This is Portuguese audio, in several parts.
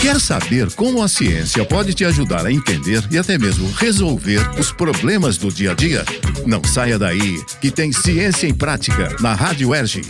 Quer saber como a ciência pode te ajudar a entender e até mesmo resolver os problemas do dia a dia? Não saia daí, que tem Ciência em Prática na Rádio Erge.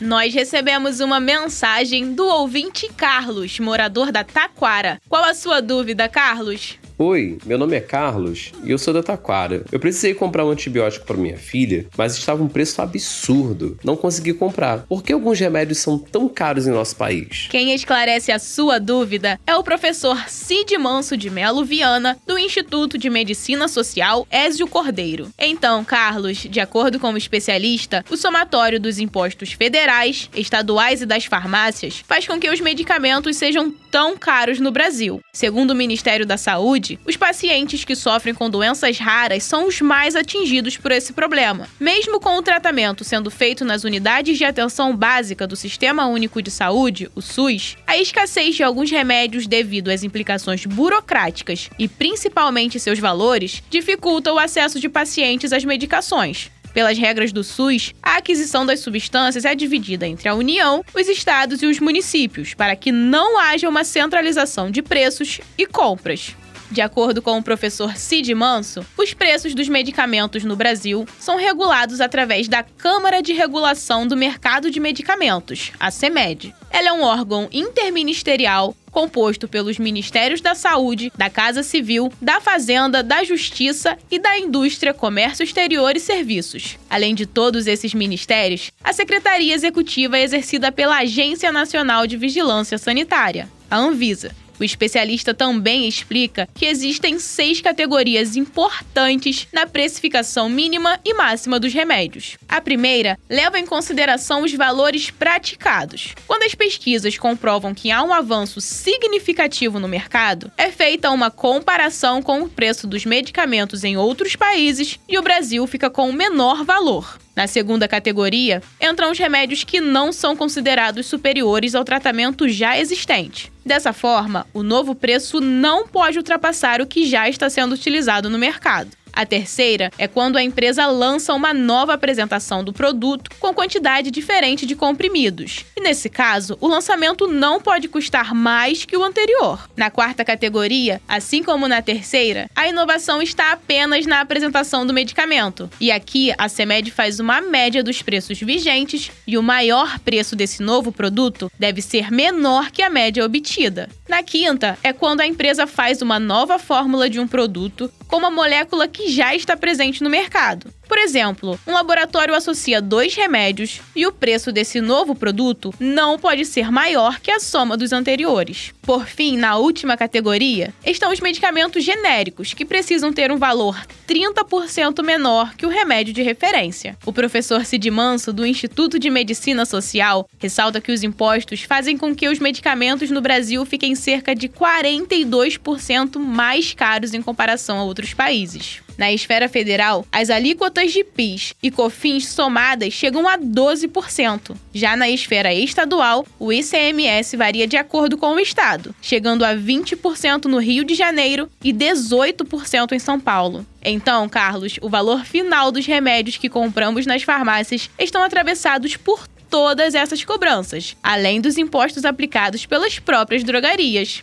Nós recebemos uma mensagem do ouvinte Carlos, morador da Taquara. Qual a sua dúvida, Carlos? Oi, meu nome é Carlos e eu sou da Taquara. Eu precisei comprar um antibiótico para minha filha, mas estava um preço absurdo. Não consegui comprar. Por que alguns remédios são tão caros em nosso país? Quem esclarece a sua dúvida é o professor Cid Manso de Melo Viana, do Instituto de Medicina Social Ézio Cordeiro. Então, Carlos, de acordo com o especialista, o somatório dos impostos federais, estaduais e das farmácias faz com que os medicamentos sejam tão caros no Brasil. Segundo o Ministério da Saúde, saúde, os pacientes que sofrem com doenças raras são os mais atingidos por esse problema. Mesmo com o tratamento sendo feito nas unidades de atenção básica do Sistema Único de Saúde, o SUS, a escassez de alguns remédios devido às implicações burocráticas e principalmente seus valores dificulta o acesso de pacientes às medicações. Pelas regras do SUS, a aquisição das substâncias é dividida entre a União, os estados e os municípios, para que não haja uma centralização de preços e compras. De acordo com o professor Cid Manso, os preços dos medicamentos no Brasil são regulados através da Câmara de Regulação do Mercado de Medicamentos, a CEMED. Ela é um órgão interministerial composto pelos Ministérios da Saúde, da Casa Civil, da Fazenda, da Justiça e da Indústria, Comércio Exterior e Serviços. Além de todos esses ministérios, a Secretaria Executiva é exercida pela Agência Nacional de Vigilância Sanitária, a Anvisa o especialista também explica que existem seis categorias importantes na precificação mínima e máxima dos remédios. A primeira leva em consideração os valores praticados. Quando as pesquisas comprovam que há um avanço significativo no mercado, é feita uma comparação com o preço dos medicamentos em outros países e o Brasil fica com o menor valor. Na segunda categoria, entram os remédios que não são considerados superiores ao tratamento já existente. Dessa forma, o novo preço não pode ultrapassar o que já está sendo utilizado no mercado. A terceira é quando a empresa lança uma nova apresentação do produto com quantidade diferente de comprimidos. E nesse caso, o lançamento não pode custar mais que o anterior. Na quarta categoria, assim como na terceira, a inovação está apenas na apresentação do medicamento. E aqui a CEMED faz uma média dos preços vigentes e o maior preço desse novo produto deve ser menor que a média obtida. Na quinta, é quando a empresa faz uma nova fórmula de um produto com uma molécula que já está presente no mercado. Por exemplo, um laboratório associa dois remédios e o preço desse novo produto não pode ser maior que a soma dos anteriores. Por fim, na última categoria, estão os medicamentos genéricos, que precisam ter um valor 30% menor que o remédio de referência. O professor Cid Manso, do Instituto de Medicina Social, ressalta que os impostos fazem com que os medicamentos no Brasil fiquem cerca de 42% mais caros em comparação a outros países. Na esfera federal, as alíquotas de PIS e COFINS somadas chegam a 12%. Já na esfera estadual, o ICMS varia de acordo com o estado, chegando a 20% no Rio de Janeiro e 18% em São Paulo. Então, Carlos, o valor final dos remédios que compramos nas farmácias estão atravessados por todas essas cobranças, além dos impostos aplicados pelas próprias drogarias.